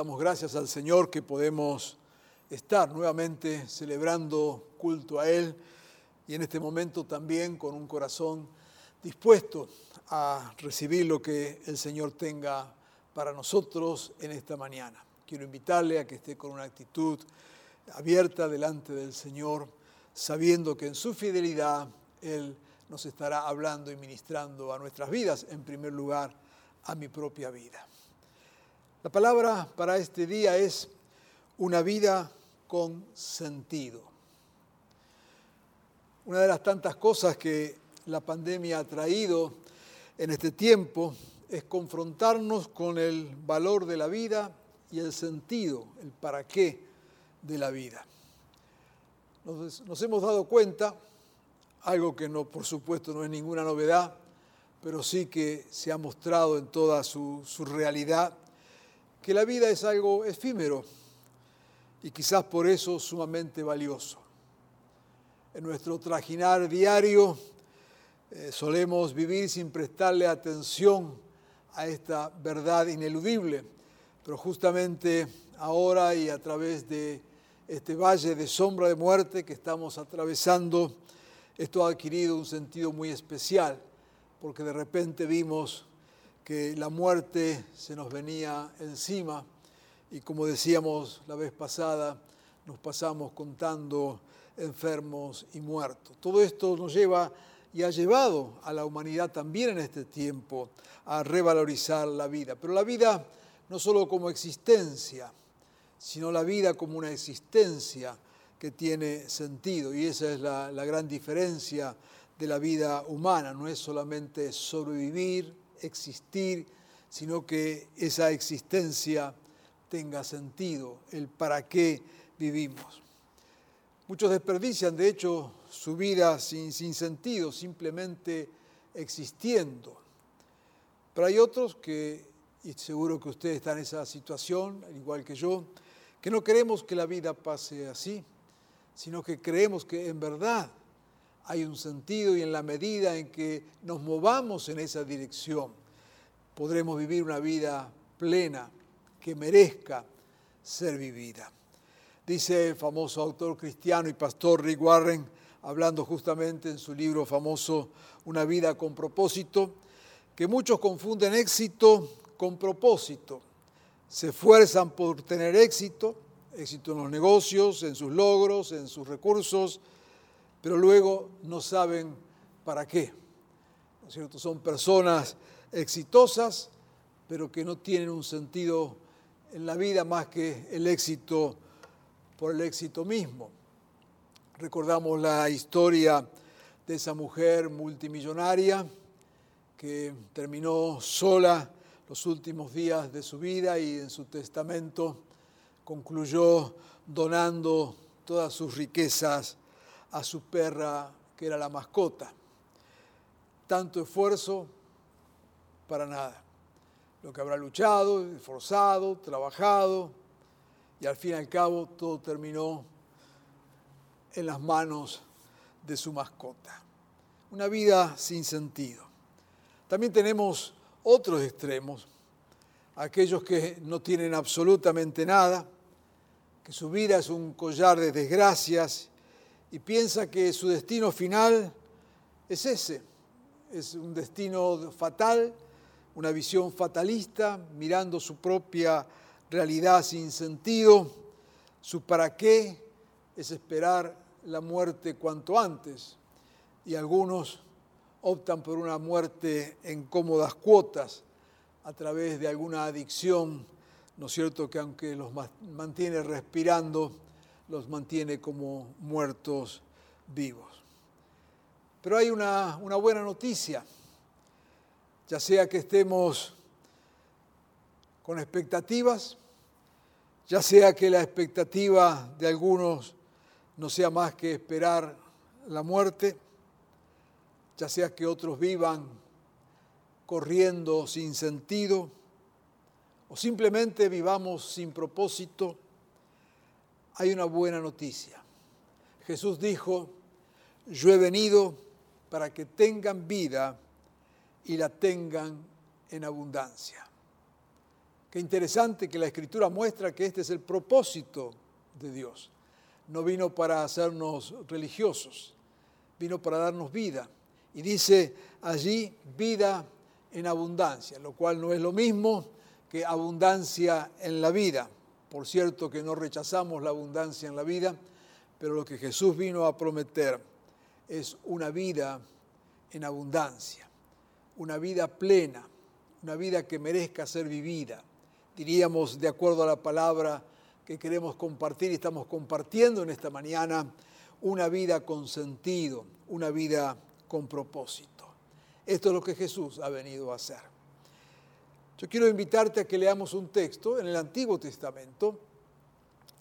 Damos gracias al Señor que podemos estar nuevamente celebrando culto a Él y en este momento también con un corazón dispuesto a recibir lo que el Señor tenga para nosotros en esta mañana. Quiero invitarle a que esté con una actitud abierta delante del Señor, sabiendo que en su fidelidad Él nos estará hablando y ministrando a nuestras vidas, en primer lugar a mi propia vida. La palabra para este día es una vida con sentido. Una de las tantas cosas que la pandemia ha traído en este tiempo es confrontarnos con el valor de la vida y el sentido, el para qué de la vida. Nos, hemos dado cuenta, algo que no, por supuesto no es ninguna novedad, pero sí que se ha mostrado en toda su, su realidad, que la vida es algo efímero y quizás por eso sumamente valioso. En nuestro trajinar diario eh, solemos vivir sin prestarle atención a esta verdad ineludible, pero justamente ahora y a través de este valle de sombra de muerte que estamos atravesando, esto ha adquirido un sentido muy especial, porque de repente vimos que la muerte se nos venía encima y como decíamos la vez pasada, nos pasamos contando enfermos y muertos. Todo esto nos lleva y ha llevado a la humanidad también en este tiempo a revalorizar la vida. Pero la vida no solo como existencia, sino la vida como una existencia que tiene sentido. Y esa es la, la gran diferencia de la vida humana. No es solamente sobrevivir, existir, sino que esa existencia tenga sentido, el para qué vivimos. Muchos desperdician, de hecho, su vida sin, sin sentido, simplemente existiendo. Pero hay otros que, y seguro que usted está en esa situación, al igual que yo, que no queremos que la vida pase así, sino que creemos que en verdad hay un sentido y en la medida en que nos movamos en esa dirección, podremos vivir una vida plena que merezca ser vivida. Dice el famoso autor cristiano y pastor Rick Warren, hablando justamente en su libro famoso Una vida con propósito, que muchos confunden éxito con propósito. Se esfuerzan por tener éxito, éxito en los negocios, en sus logros, en sus recursos, pero luego no saben para qué. ¿No es cierto? Son personas exitosas, pero que no tienen un sentido en la vida más que el éxito por el éxito mismo. Recordamos la historia de esa mujer multimillonaria que terminó sola los últimos días de su vida y en su testamento concluyó donando todas sus riquezas a su perra que era la mascota. Tanto esfuerzo para nada. Lo que habrá luchado, esforzado, trabajado, y al fin y al cabo todo terminó en las manos de su mascota. Una vida sin sentido. También tenemos otros extremos, aquellos que no tienen absolutamente nada, que su vida es un collar de desgracias y piensa que su destino final es ese, es un destino fatal, una visión fatalista, mirando su propia realidad sin sentido, su para qué es esperar la muerte cuanto antes, y algunos optan por una muerte en cómodas cuotas a través de alguna adicción, ¿no es cierto?, que aunque los mantiene respirando, los mantiene como muertos vivos. Pero hay una, una buena noticia, ya sea que estemos con expectativas, ya sea que la expectativa de algunos no sea más que esperar la muerte, ya sea que otros vivan corriendo sin sentido o simplemente vivamos sin propósito, hay una buena noticia. Jesús dijo, yo he venido para que tengan vida y la tengan en abundancia. Qué interesante que la Escritura muestra que este es el propósito de Dios. No vino para hacernos religiosos, vino para darnos vida. Y dice allí vida en abundancia, lo cual no es lo mismo que abundancia en la vida. Por cierto que no rechazamos la abundancia en la vida, pero lo que Jesús vino a prometer es una vida en abundancia, una vida plena, una vida que merezca ser vivida. Diríamos, de acuerdo a la palabra que queremos compartir y estamos compartiendo en esta mañana, una vida con sentido, una vida con propósito. Esto es lo que Jesús ha venido a hacer. Yo quiero invitarte a que leamos un texto en el Antiguo Testamento,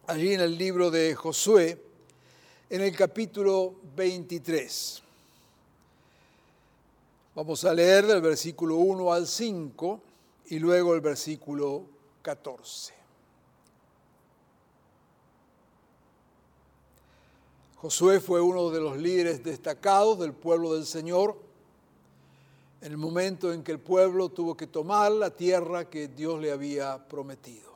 allí en el libro de Josué, en el capítulo 23. Vamos a leer del versículo 1 al 5 y luego el versículo 14. Josué fue uno de los líderes destacados del pueblo del Señor en el momento en que el pueblo tuvo que tomar la tierra que Dios le había prometido.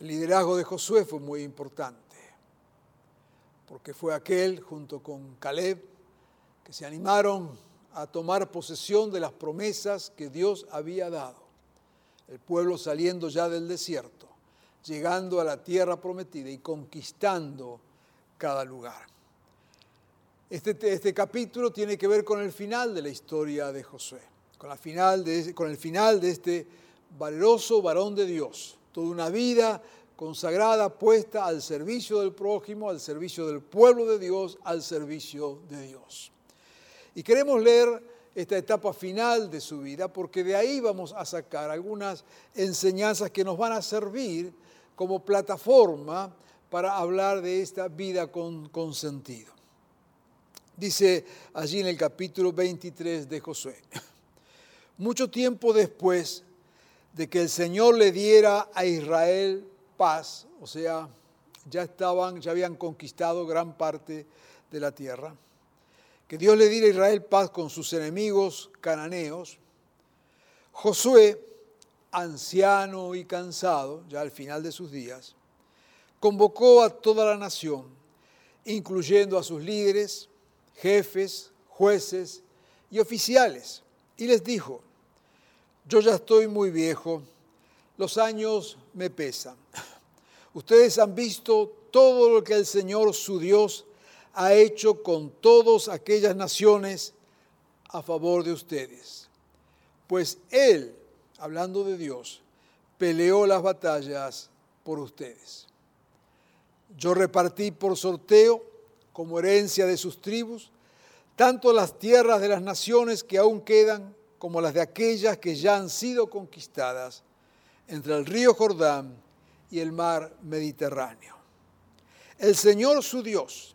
El liderazgo de Josué fue muy importante, porque fue aquel, junto con Caleb, que se animaron a tomar posesión de las promesas que Dios había dado. El pueblo saliendo ya del desierto, llegando a la tierra prometida y conquistando cada lugar. Este, este, capítulo tiene que ver con el final de la historia de Josué, con, la final de, con el final de este valeroso varón de Dios, toda una vida consagrada, puesta al servicio del prójimo, al servicio del pueblo de Dios, al servicio de Dios. Y queremos leer esta etapa final de su vida porque de ahí vamos a sacar algunas enseñanzas que nos van a servir como plataforma para hablar de esta vida con, con sentido dice allí en el capítulo 23 de Josué. Mucho tiempo después de que el Señor le diera a Israel paz, o sea, ya estaban, ya habían conquistado gran parte de la tierra, que Dios le diera a Israel paz con sus enemigos cananeos, Josué, anciano y cansado, ya al final de sus días, convocó a toda la nación, incluyendo a sus líderes, jefes, jueces y oficiales, y les dijo, yo ya estoy muy viejo, los años me pesan. Ustedes han visto todo lo que el Señor su Dios ha hecho con todas aquellas naciones a favor de ustedes. Pues Él, hablando de Dios, peleó las batallas por ustedes. Yo repartí por sorteo como herencia de sus tribus, tanto las tierras de las naciones que aún quedan como las de aquellas que ya han sido conquistadas entre el río Jordán y el mar Mediterráneo. El Señor su Dios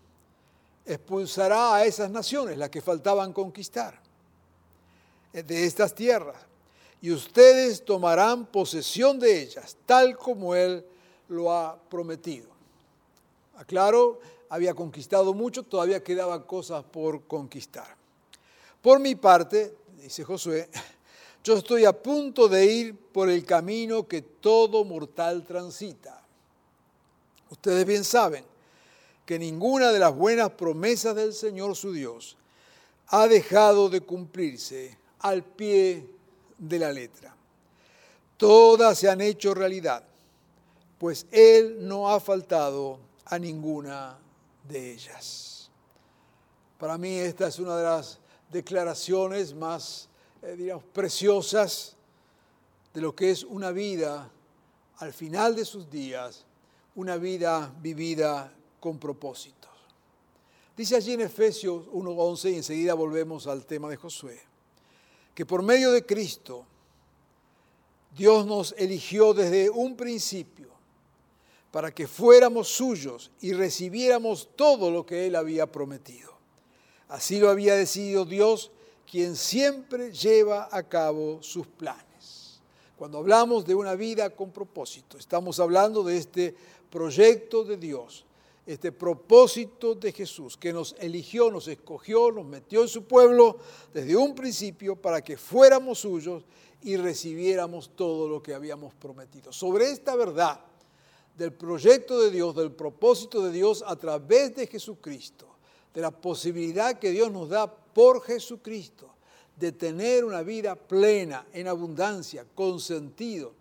expulsará a esas naciones, las que faltaban conquistar, de estas tierras, y ustedes tomarán posesión de ellas, tal como Él lo ha prometido. Aclaro, había conquistado mucho, todavía quedaban cosas por conquistar. Por mi parte, dice Josué, yo estoy a punto de ir por el camino que todo mortal transita. Ustedes bien saben que ninguna de las buenas promesas del Señor su Dios ha dejado de cumplirse al pie de la letra. Todas se han hecho realidad, pues Él no ha faltado a ninguna de ellas. Para mí esta es una de las declaraciones más, eh, digamos, preciosas de lo que es una vida al final de sus días, una vida vivida con propósitos. Dice allí en Efesios 1.11 y enseguida volvemos al tema de Josué, que por medio de Cristo Dios nos eligió desde un principio para que fuéramos suyos y recibiéramos todo lo que Él había prometido. Así lo había decidido Dios, quien siempre lleva a cabo sus planes. Cuando hablamos de una vida con propósito, estamos hablando de este proyecto de Dios, este propósito de Jesús, que nos eligió, nos escogió, nos metió en su pueblo desde un principio para que fuéramos suyos y recibiéramos todo lo que habíamos prometido. Sobre esta verdad del proyecto de Dios, del propósito de Dios a través de Jesucristo, de la posibilidad que Dios nos da por Jesucristo de tener una vida plena, en abundancia, con sentido.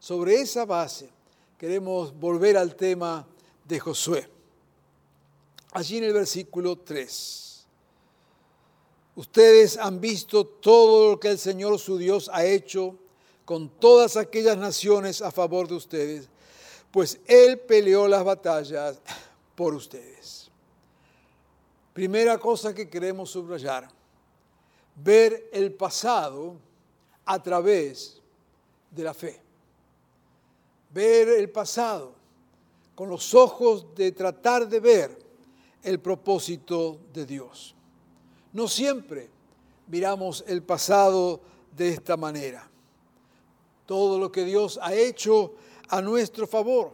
Sobre esa base queremos volver al tema de Josué. Allí en el versículo 3. Ustedes han visto todo lo que el Señor su Dios ha hecho con todas aquellas naciones a favor de ustedes, pues Él peleó las batallas por ustedes. Primera cosa que queremos subrayar, ver el pasado a través de la fe. Ver el pasado con los ojos de tratar de ver el propósito de Dios. No siempre miramos el pasado de esta manera. Todo lo que Dios ha hecho a nuestro favor,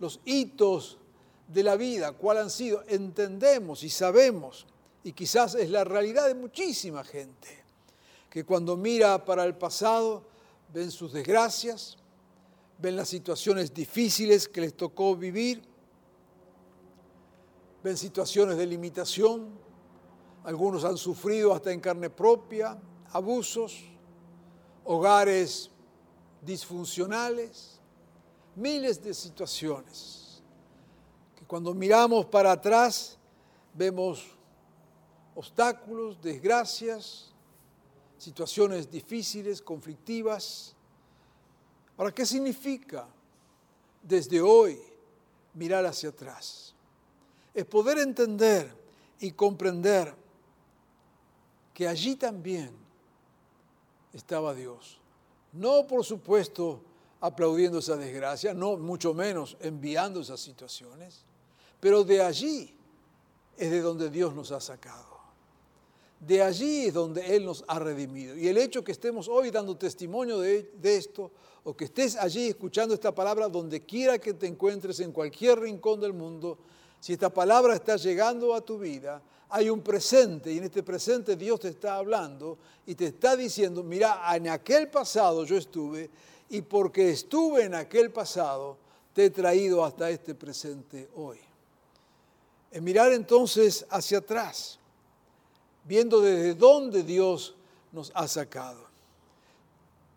los hitos de la vida, cuál han sido, entendemos y sabemos, y quizás es la realidad de muchísima gente, que cuando mira para el pasado ven sus desgracias, ven las situaciones difíciles que les tocó vivir, ven situaciones de limitación, algunos han sufrido hasta en carne propia abusos, hogares disfuncionales, miles de situaciones que cuando miramos para atrás vemos obstáculos, desgracias, situaciones difíciles, conflictivas. Ahora, ¿qué significa desde hoy mirar hacia atrás? es poder entender y comprender que allí también estaba Dios. No, por supuesto, aplaudiendo esa desgracia, no mucho menos enviando esas situaciones, pero de allí es de donde Dios nos ha sacado. De allí es donde Él nos ha redimido. Y el hecho que estemos hoy dando testimonio de, de, esto, o que estés allí escuchando esta palabra donde quiera que te encuentres en cualquier rincón del mundo, si esta palabra está llegando a tu vida, hay un presente y en este presente Dios te está hablando y te está diciendo, mira, en aquel pasado yo estuve y porque estuve en aquel pasado, te he traído hasta este presente hoy. En mirar entonces hacia atrás, viendo desde dónde Dios nos ha sacado,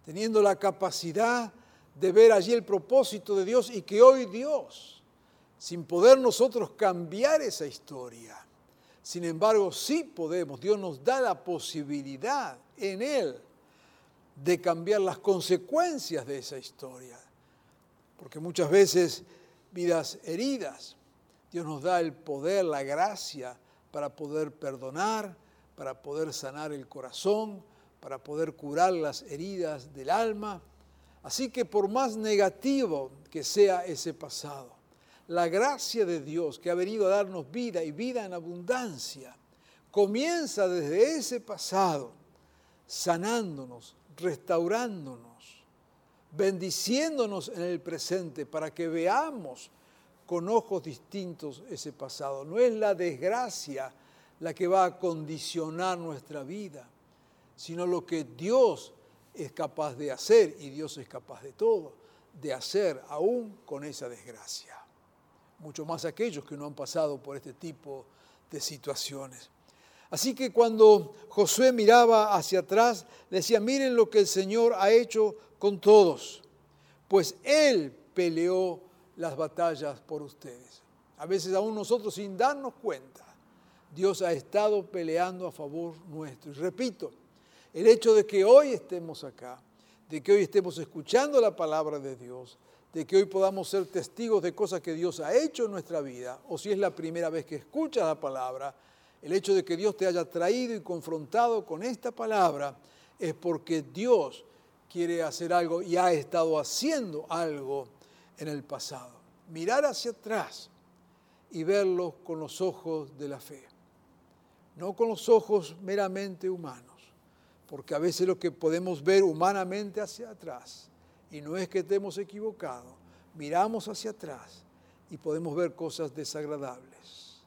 teniendo la capacidad de ver allí el propósito de Dios y que hoy Dios sin poder nosotros cambiar esa historia. Sin embargo, sí podemos, Dios nos da la posibilidad en Él de cambiar las consecuencias de esa historia. Porque muchas veces vidas heridas, Dios nos da el poder, la gracia para poder perdonar, para poder sanar el corazón, para poder curar las heridas del alma. Así que por más negativo que sea ese pasado, la gracia de Dios que ha venido a darnos vida y vida en abundancia, comienza desde ese pasado, sanándonos, restaurándonos, bendiciéndonos en el presente para que veamos con ojos distintos ese pasado. No es la desgracia la que va a condicionar nuestra vida, sino lo que Dios es capaz de hacer, y Dios es capaz de todo, de hacer aún con esa desgracia mucho más aquellos que no han pasado por este tipo de situaciones. Así que cuando Josué miraba hacia atrás, decía, miren lo que el Señor ha hecho con todos, pues Él peleó las batallas por ustedes. A veces aún nosotros sin darnos cuenta, Dios ha estado peleando a favor nuestro. Y repito, el hecho de que hoy estemos acá, de que hoy estemos escuchando la palabra de Dios, de que hoy podamos ser testigos de cosas que Dios ha hecho en nuestra vida, o si es la primera vez que escuchas la palabra, el hecho de que Dios te haya traído y confrontado con esta palabra es porque Dios quiere hacer algo y ha estado haciendo algo en el pasado. Mirar hacia atrás y verlo con los ojos de la fe, no con los ojos meramente humanos, porque a veces lo que podemos ver humanamente hacia atrás, y no es que estemos equivocados, miramos hacia atrás y podemos ver cosas desagradables.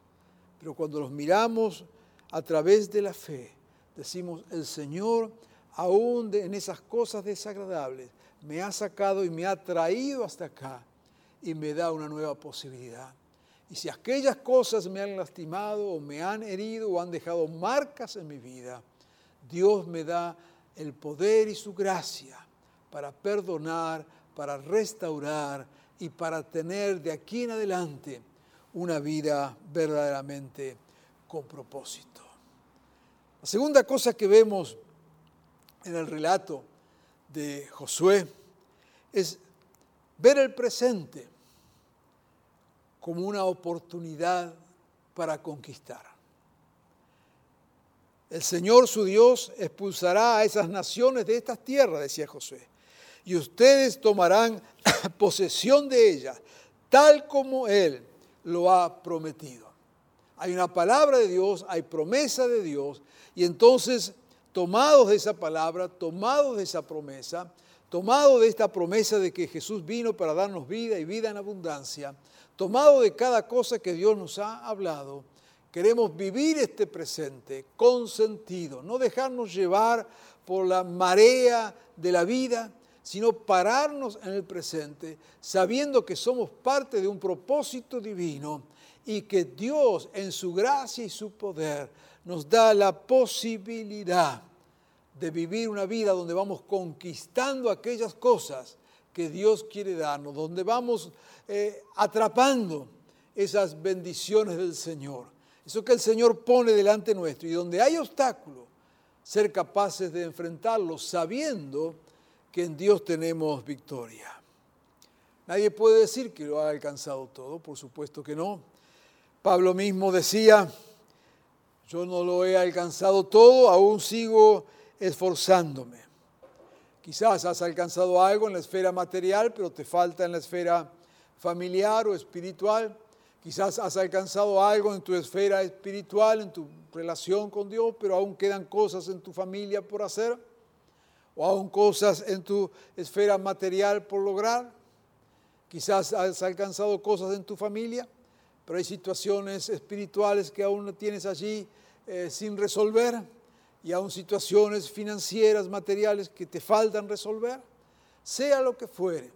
Pero cuando los miramos a través de la fe, decimos, el Señor aún en esas cosas desagradables, me ha sacado y me ha traído hasta acá y me da una nueva posibilidad. Y si aquellas cosas me han lastimado o me han herido o han dejado marcas en mi vida, Dios me da el poder y su gracia para perdonar, para restaurar y para tener de aquí en adelante una vida verdaderamente con propósito. La segunda cosa que vemos en el relato de Josué es ver el presente como una oportunidad para conquistar. El Señor su Dios expulsará a esas naciones de estas tierras, decía Josué, y ustedes tomarán posesión de ellas, tal como Él lo ha prometido. Hay una palabra de Dios, hay promesa de Dios, y entonces tomados de esa palabra, tomados de esa promesa, tomados de esta promesa de que Jesús vino para darnos vida y vida en abundancia, tomado de cada cosa que Dios nos ha hablado, queremos vivir este presente con sentido, no dejarnos llevar por la marea de la vida, sino pararnos en el presente, sabiendo que somos parte de un propósito divino y que Dios en su gracia y su poder nos da la posibilidad de vivir una vida donde vamos conquistando aquellas cosas que Dios quiere darnos, donde vamos eh, atrapando esas bendiciones del Señor, eso que el Señor pone delante nuestro y donde hay obstáculos, ser capaces de enfrentarlos sabiendo que en Dios tenemos victoria. Nadie puede decir que lo ha alcanzado todo, por supuesto que no. Pablo mismo decía, yo no lo he alcanzado todo, aún sigo esforzándome. Quizás has alcanzado algo en la esfera material, pero te falta en la esfera familiar o espiritual. Quizás has alcanzado algo en tu esfera espiritual, en tu relación con Dios, pero aún quedan cosas en tu familia por hacer. O aún cosas en tu esfera material por lograr. Quizás has alcanzado cosas en tu familia, pero hay situaciones espirituales que aún tienes allí eh, sin resolver y aún situaciones financieras, materiales que te faltan resolver, sea lo que fuere.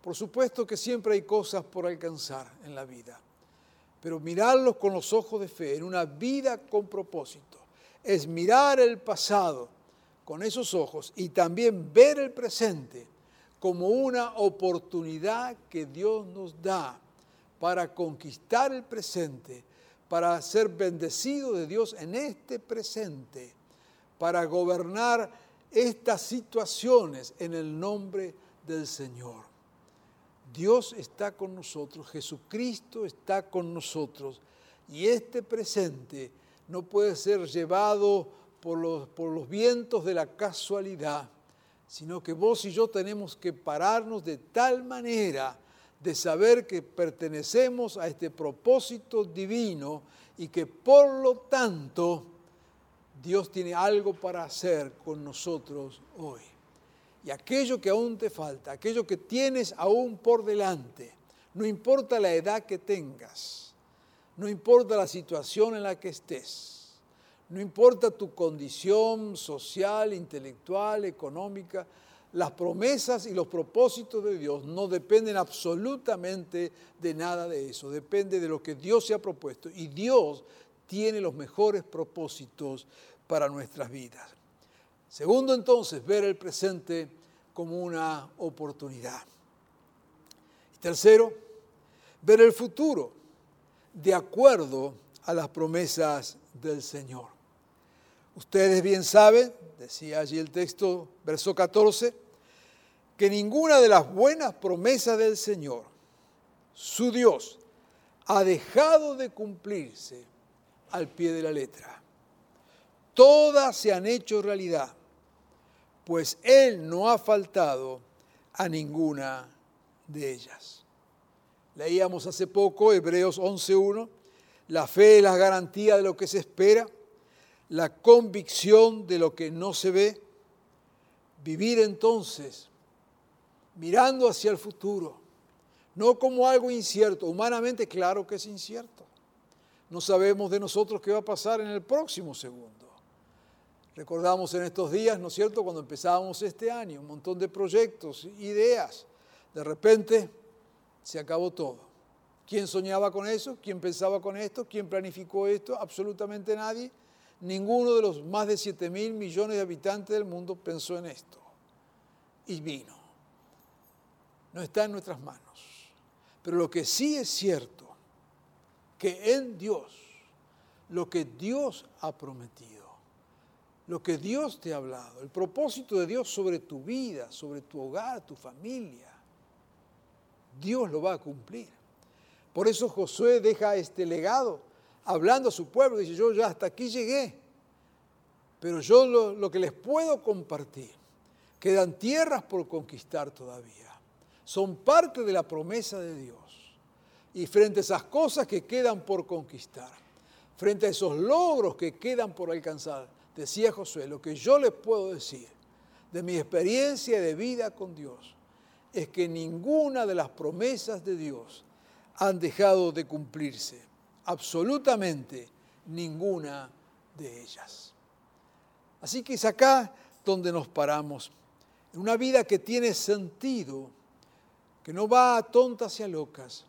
Por supuesto que siempre hay cosas por alcanzar en la vida, pero mirarlos con los ojos de fe, en una vida con propósito, es mirar el pasado con esos ojos y también ver el presente como una oportunidad que Dios nos da para conquistar el presente, para ser bendecido de Dios en este presente, para gobernar estas situaciones en el nombre del Señor. Dios está con nosotros, Jesucristo está con nosotros y este presente no puede ser llevado por los, vientos de la casualidad, sino que vos y yo tenemos que pararnos de tal manera de saber que pertenecemos a este propósito divino y que por lo tanto Dios tiene algo para hacer con nosotros hoy. Y aquello que aún te falta, aquello que tienes aún por delante, no importa la edad que tengas, no importa la situación en la que estés, no importa tu condición social, intelectual, económica, las promesas y los propósitos de Dios no dependen absolutamente de nada de eso, depende de lo que Dios se ha propuesto. Y Dios tiene los mejores propósitos para nuestras vidas. Segundo, entonces, ver el presente como una oportunidad. Y tercero, ver el futuro de acuerdo a las promesas del Señor. Ustedes bien saben, decía allí el texto, verso 14, que ninguna de las buenas promesas del Señor, su Dios, ha dejado de cumplirse al pie de la letra. Todas se han hecho realidad, pues Él no ha faltado a ninguna de ellas. Leíamos hace poco Hebreos 11.1, la fe es la garantía de lo que se espera, la convicción de lo que no se ve. Vivir entonces mirando hacia el futuro, no como algo incierto, humanamente claro que es incierto. No sabemos de nosotros qué va a pasar en el próximo segundo. Recordamos en estos días, ¿no es cierto?, cuando empezábamos este año, un montón de proyectos, ideas. De repente se acabó todo. ¿Quién soñaba con eso? ¿Quién pensaba con esto? ¿Quién planificó esto? Absolutamente nadie. Ninguno de los más de 7 mil millones de habitantes del mundo pensó en esto. Y vino. No está en nuestras manos. Pero lo que sí es cierto, que en Dios, lo que Dios ha prometido, lo que Dios te ha hablado, el propósito de Dios sobre tu vida, sobre tu hogar, tu familia, Dios lo va a cumplir. Por eso Josué deja este legado hablando a su pueblo, dice, yo ya hasta aquí llegué, pero yo lo, lo que les puedo compartir, quedan tierras por conquistar todavía, son parte de la promesa de Dios. Y frente a esas cosas que quedan por conquistar, frente a esos logros que quedan por alcanzar, decía Josué, lo que yo les puedo decir de mi experiencia de vida con Dios es que ninguna de las promesas de Dios han dejado de cumplirse, absolutamente ninguna de ellas. Así que es acá donde nos paramos, en una vida que tiene sentido, que no va a tontas y a locas,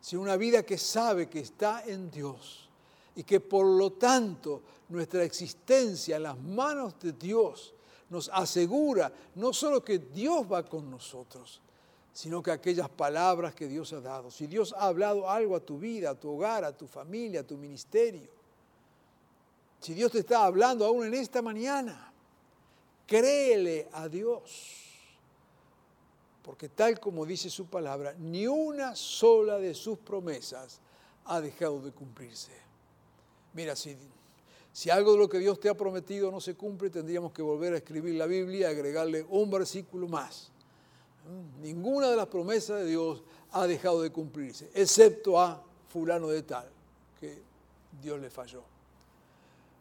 sino una vida que sabe que está en Dios y que por lo tanto nuestra existencia en las manos de Dios nos asegura no solo que Dios va con nosotros, sino que aquellas palabras que Dios ha dado. Si Dios ha hablado algo a tu vida, a tu hogar, a tu familia, a tu ministerio, si Dios te está hablando aún en esta mañana, créele a Dios. Porque tal como dice su palabra, ni una sola de sus promesas ha dejado de cumplirse. Mira, si si algo de lo que Dios te ha prometido no se cumple, tendríamos que volver a escribir la Biblia y agregarle un versículo más. Ninguna de las promesas de Dios ha dejado de cumplirse, excepto a fulano de tal, que Dios le falló.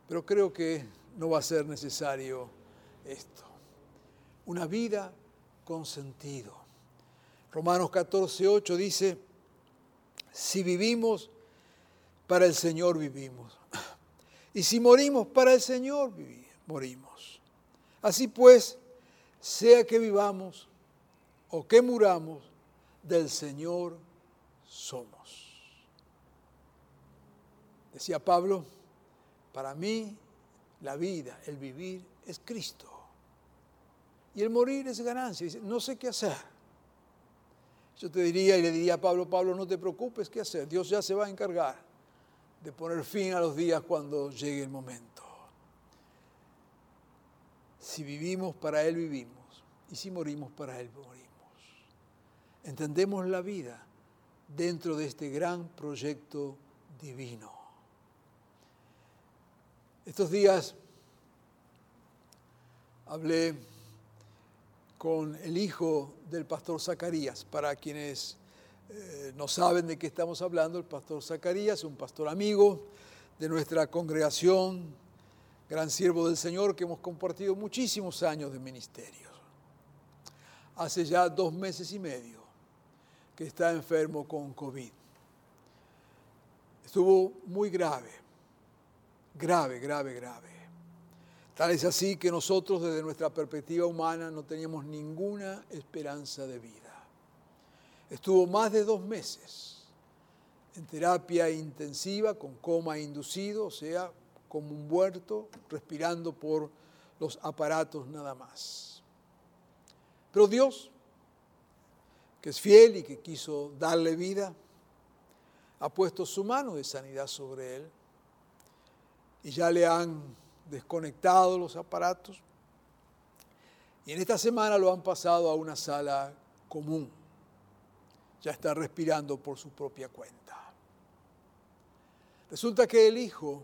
Pero creo que no va a ser necesario esto. Una vida con sentido. Romanos 14, 8 dice, si vivimos, para el Señor vivimos. Y si morimos para el Señor, morimos. Así pues, sea que vivamos o que muramos, del Señor somos. Decía Pablo, para mí la vida, el vivir es Cristo. Y el morir es ganancia. Dice, no sé qué hacer. Yo te diría y le diría a Pablo, Pablo, no te preocupes, ¿qué hacer? Dios ya se va a encargar de poner fin a los días cuando llegue el momento. Si vivimos, para Él vivimos. Y si morimos, para Él morimos. Entendemos la vida dentro de este gran proyecto divino. Estos días hablé con el hijo del pastor Zacarías, para quienes eh, no saben de qué estamos hablando, el pastor Zacarías, un pastor amigo de nuestra congregación, gran siervo del Señor, que hemos compartido muchísimos años de ministerio. Hace ya dos meses y medio que está enfermo con COVID. Estuvo muy grave, grave, grave, grave. Tal es así que nosotros desde nuestra perspectiva humana no teníamos ninguna esperanza de vida. Estuvo más de dos meses en terapia intensiva con coma inducido, o sea, como un muerto, respirando por los aparatos nada más. Pero Dios, que es fiel y que quiso darle vida, ha puesto su mano de sanidad sobre él y ya le han desconectado los aparatos Y en esta semana lo han pasado a una sala común. Ya está respirando por su propia cuenta. Resulta que el hijo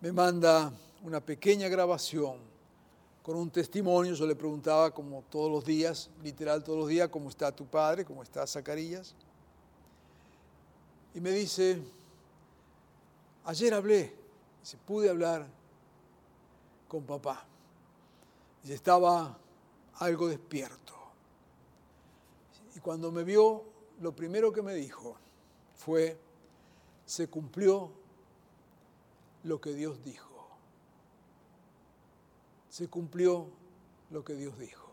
me manda una pequeña grabación con un testimonio. Yo le preguntaba como todos los días, literal todos los días, cómo está tu padre, cómo está Zacarías. Y me dice, ayer hablé, se pude hablar con papá. Y estaba algo despierto. Y cuando me vio, lo primero que me dijo fue, se cumplió lo que Dios dijo. Se cumplió lo que Dios dijo.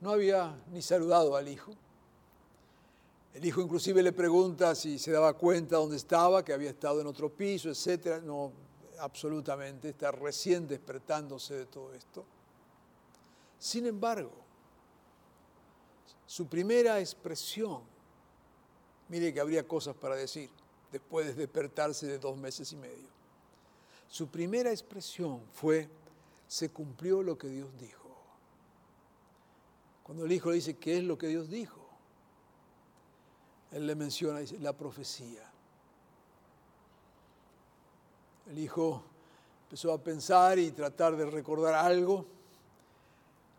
No había ni saludado al hijo. El hijo inclusive le pregunta si se daba cuenta dónde estaba, que había estado en otro piso, etc. No, absolutamente, está recién despertándose de todo esto. Sin embargo, su primera expresión, mire que habría cosas para decir después de despertarse de dos meses y medio, su primera expresión fue, se cumplió lo que Dios dijo. Cuando el hijo le dice, ¿qué es lo que Dios dijo? Él le menciona, dice, la profecía. El hijo empezó a pensar y tratar de recordar algo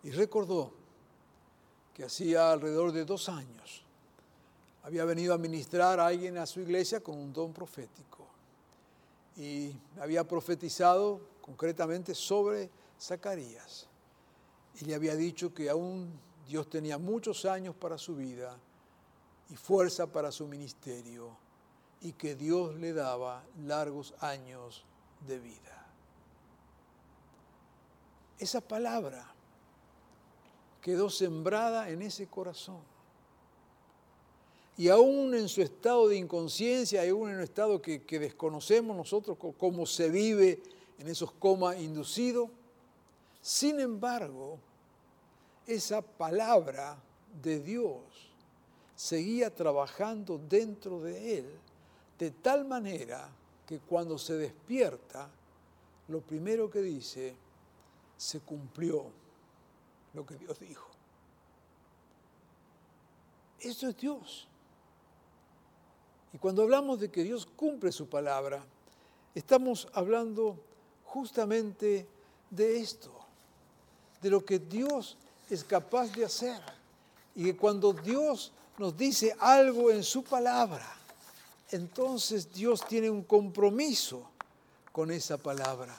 y recordó que hacía alrededor de dos años había venido a ministrar a alguien a su iglesia con un don profético y había profetizado concretamente sobre Zacarías y le había dicho que aún Dios tenía muchos años para su vida y fuerza para su ministerio y que Dios le daba largos años de vida. Esa palabra quedó sembrada en ese corazón. Y aún en su estado de inconsciencia, aún en un estado que, desconocemos nosotros, cómo se vive en esos comas inducidos, sin embargo, esa palabra de Dios seguía trabajando dentro de él de tal manera que cuando se despierta, lo primero que dice, se cumplió lo que Dios dijo. Eso es Dios. Y cuando hablamos de que Dios cumple su palabra, estamos hablando justamente de esto, de lo que Dios es capaz de hacer. Y que cuando Dios nos dice algo en su palabra, entonces Dios tiene un compromiso con esa palabra.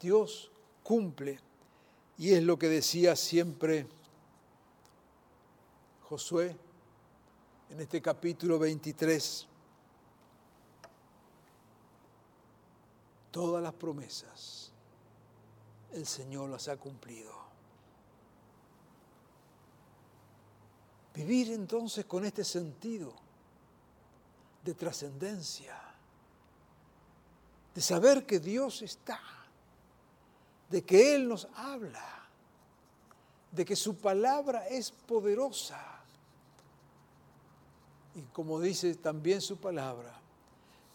Dios cumple y es lo que decía siempre Josué en este capítulo 23. Todas las promesas el Señor las ha cumplido. Vivir entonces con este sentido de trascendencia, de saber que Dios está, de que Él nos habla, de que su palabra es poderosa. Y como dice también su palabra,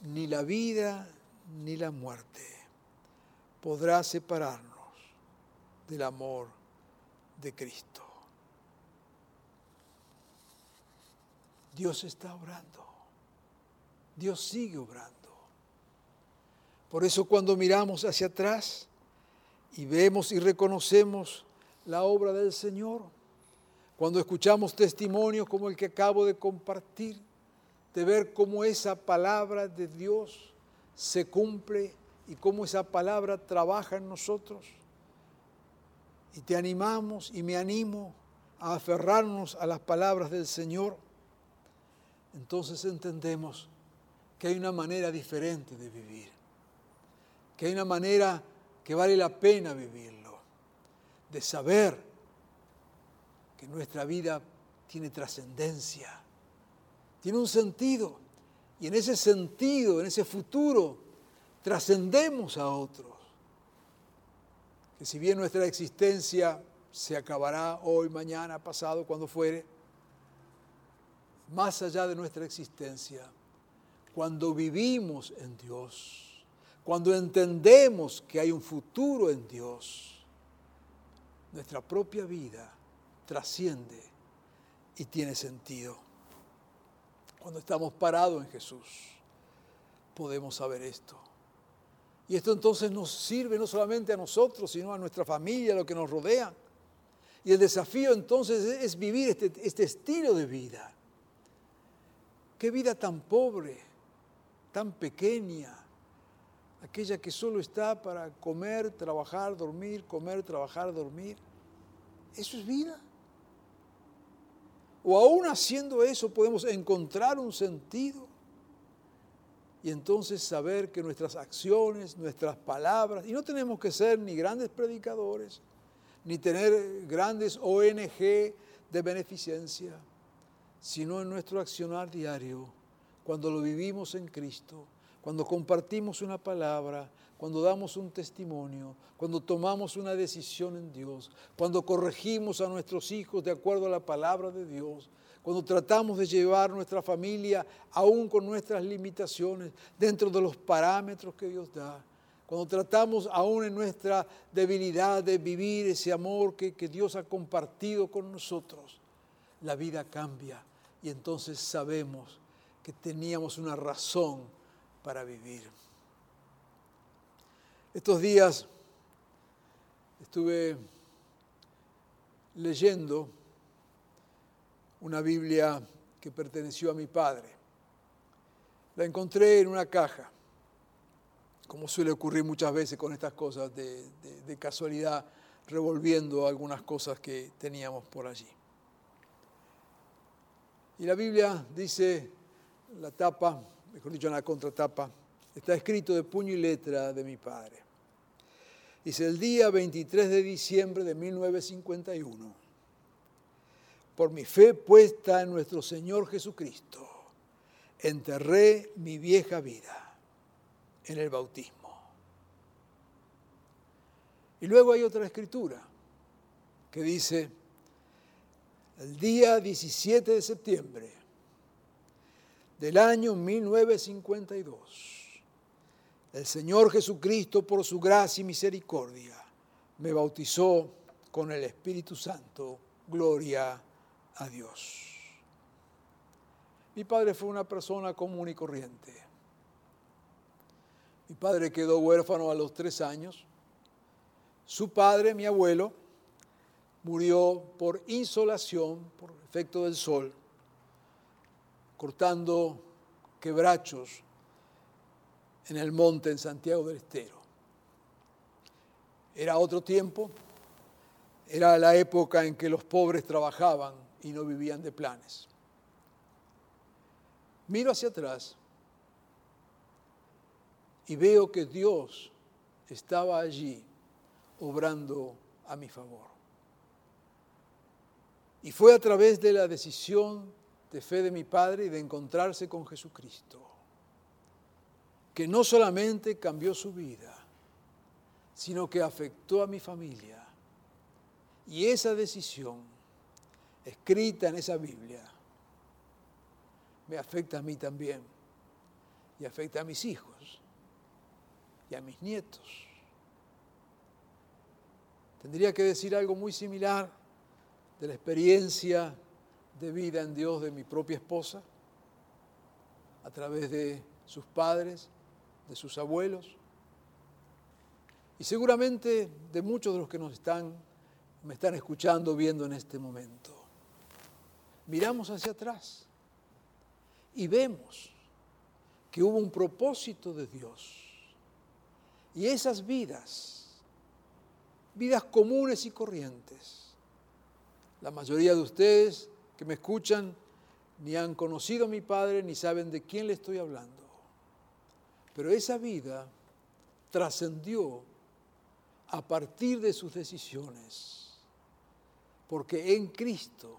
ni la vida ni la muerte podrá separarnos del amor de Cristo. Dios está orando. Dios sigue obrando. Por eso cuando miramos hacia atrás y vemos y reconocemos la obra del Señor, cuando escuchamos testimonios como el que acabo de compartir, de ver cómo esa palabra de Dios se cumple y cómo esa palabra trabaja en nosotros, y te animamos y me animo a aferrarnos a las palabras del Señor, entonces entendemos que hay una manera diferente de vivir, que hay una manera que vale la pena vivirlo, de saber que nuestra vida tiene trascendencia, tiene un sentido, y en ese sentido, en ese futuro, trascendemos a otros. Que si bien nuestra existencia se acabará hoy, mañana, pasado, cuando fuere, más allá de nuestra existencia, cuando vivimos en Dios, cuando entendemos que hay un futuro en Dios, nuestra propia vida trasciende y tiene sentido. Cuando estamos parados en Jesús, podemos saber esto. Y esto entonces nos sirve no solamente a nosotros, sino a nuestra familia, a lo que nos rodea. Y el desafío entonces es vivir este, este estilo de vida. Qué vida tan pobre, tan pequeña, aquella que solo está para comer, trabajar, dormir, comer, trabajar, dormir. ¿Eso es vida? O aún haciendo eso podemos encontrar un sentido y entonces saber que nuestras acciones, nuestras palabras, y no tenemos que ser ni grandes predicadores, ni tener grandes ONG de beneficencia, sino en nuestro accionar diario, cuando lo vivimos en Cristo, cuando compartimos una palabra, cuando damos un testimonio, cuando tomamos una decisión en Dios, cuando corregimos a nuestros hijos de acuerdo a la palabra de Dios, cuando tratamos de llevar nuestra familia, aún con nuestras limitaciones, dentro de los parámetros que Dios da, cuando tratamos aún en nuestra debilidad de vivir ese amor que, que Dios ha compartido con nosotros, la vida cambia. Y entonces sabemos que teníamos una razón para vivir. Estos días estuve leyendo una Biblia que perteneció a mi padre. La encontré en una caja, como suele ocurrir muchas veces con estas cosas de, casualidad, revolviendo algunas cosas que teníamos por allí. Y la Biblia dice, la tapa, mejor dicho, en la contratapa, está escrito de puño y letra de mi padre. Dice, el día 23 de diciembre de 1951, por mi fe puesta en nuestro Señor Jesucristo, enterré mi vieja vida en el bautismo. Y luego hay otra escritura que dice, el día 17 de septiembre del año 1952, el Señor Jesucristo, por su gracia y misericordia, me bautizó con el Espíritu Santo. Gloria a Dios. Mi padre fue una persona común y corriente. Mi padre quedó huérfano a los tres años. Su padre, mi abuelo, murió por insolación, por efecto del sol, cortando quebrachos en el monte en Santiago del Estero. Era otro tiempo, era la época en que los pobres trabajaban y no vivían de planes. Miro hacia atrás y veo que Dios estaba allí obrando a mi favor. Y fue a través de la decisión de fe de mi padre y de encontrarse con Jesucristo, que no solamente cambió su vida, sino que afectó a mi familia. Y esa decisión, escrita en esa Biblia, me afecta a mí también, y afecta a mis hijos, y a mis nietos. Tendría que decir algo muy similar de la experiencia de vida en Dios de mi propia esposa, a través de sus padres, de sus abuelos, y seguramente de muchos de los que nos están, me están escuchando, viendo en este momento. Miramos hacia atrás y vemos que hubo un propósito de Dios. Y esas vidas, vidas comunes y corrientes, la mayoría de ustedes que me escuchan ni han conocido a mi Padre ni saben de quién le estoy hablando. Pero esa vida trascendió a partir de sus decisiones, porque en Cristo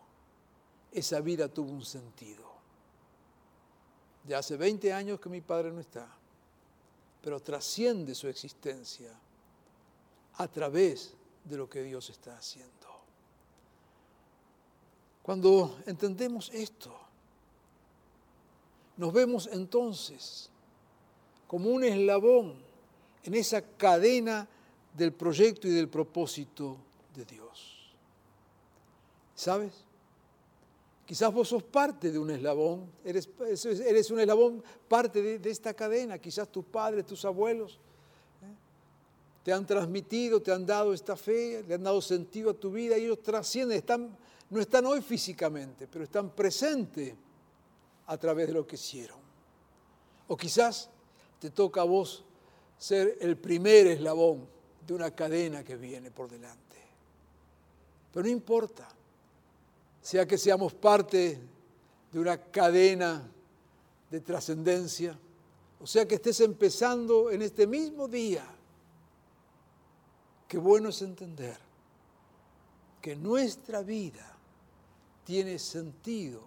esa vida tuvo un sentido. Ya hace 20 años que mi Padre no está, pero trasciende su existencia a través de lo que Dios está haciendo. Cuando entendemos esto, nos vemos entonces como un eslabón en esa cadena del proyecto y del propósito de Dios. ¿Sabes? Quizás vos sos parte de un eslabón, eres, eres un eslabón parte de, esta cadena, quizás tus padres, tus abuelos ¿eh? te han transmitido, te han dado esta fe, le han dado sentido a tu vida y ellos trascienden, están, no están hoy físicamente, pero están presentes a través de lo que hicieron. O quizás te toca a vos ser el primer eslabón de una cadena que viene por delante. Pero no importa, sea que seamos parte de una cadena de trascendencia, o sea que estés empezando en este mismo día, qué bueno es entender que nuestra vida tiene sentido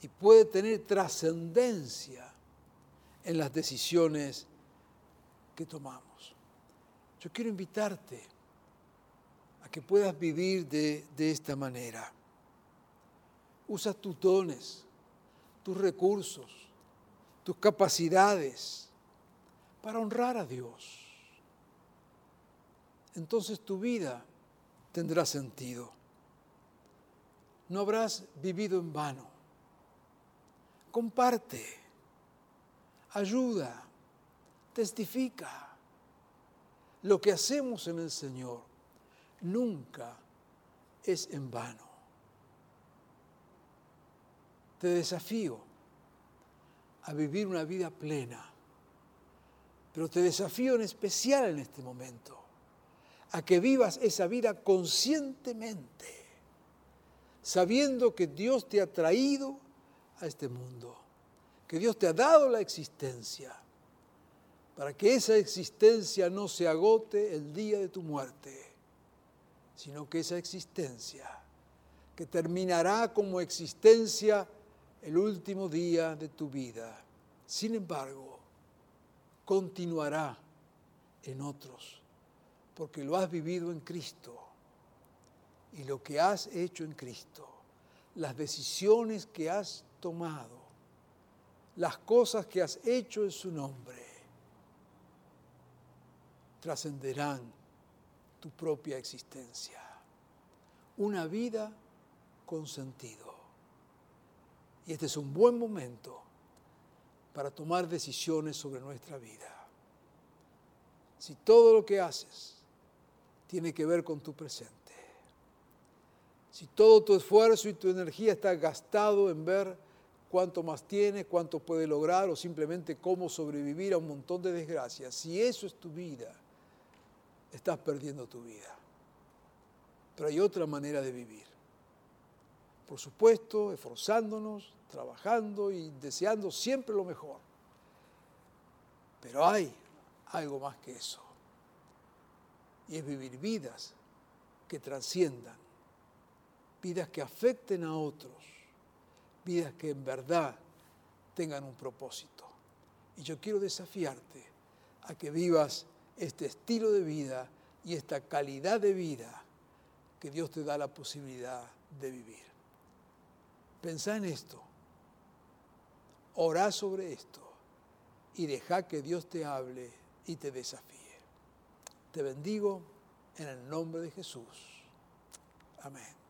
y puede tener trascendencia en las decisiones que tomamos. Yo quiero invitarte a que puedas vivir de, esta manera. Usa tus dones, tus recursos, tus capacidades para honrar a Dios. Entonces tu vida tendrá sentido. No habrás vivido en vano. Comparte, ayuda, testifica. Lo que hacemos en el Señor nunca es en vano. Te desafío a vivir una vida plena, pero te desafío en especial en este momento a que vivas esa vida conscientemente, sabiendo que Dios te ha traído a este mundo, que Dios te ha dado la existencia para que esa existencia no se agote el día de tu muerte, sino que esa existencia, que terminará como existencia el último día de tu vida, sin embargo, continuará en otros, porque lo has vivido en Cristo y lo que has hecho en Cristo, las decisiones que has tomado, las cosas que has hecho en su nombre, trascenderán tu propia existencia. Una vida con sentido. Y este es un buen momento para tomar decisiones sobre nuestra vida. Si todo lo que haces tiene que ver con tu presente, si todo tu esfuerzo y tu energía está gastado en ver cuánto más tiene, cuánto puede lograr o simplemente cómo sobrevivir a un montón de desgracias, si eso es tu vida, estás perdiendo tu vida. Pero hay otra manera de vivir. Por supuesto, esforzándonos, trabajando y deseando siempre lo mejor. Pero hay algo más que eso. Y es vivir vidas que trasciendan, vidas que afecten a otros, vidas que en verdad tengan un propósito. Y yo quiero desafiarte a que vivas este estilo de vida y esta calidad de vida que Dios te da la posibilidad de vivir. Pensá en esto, orá sobre esto y deja que Dios te hable y te desafíe. Te bendigo en el nombre de Jesús. Amén.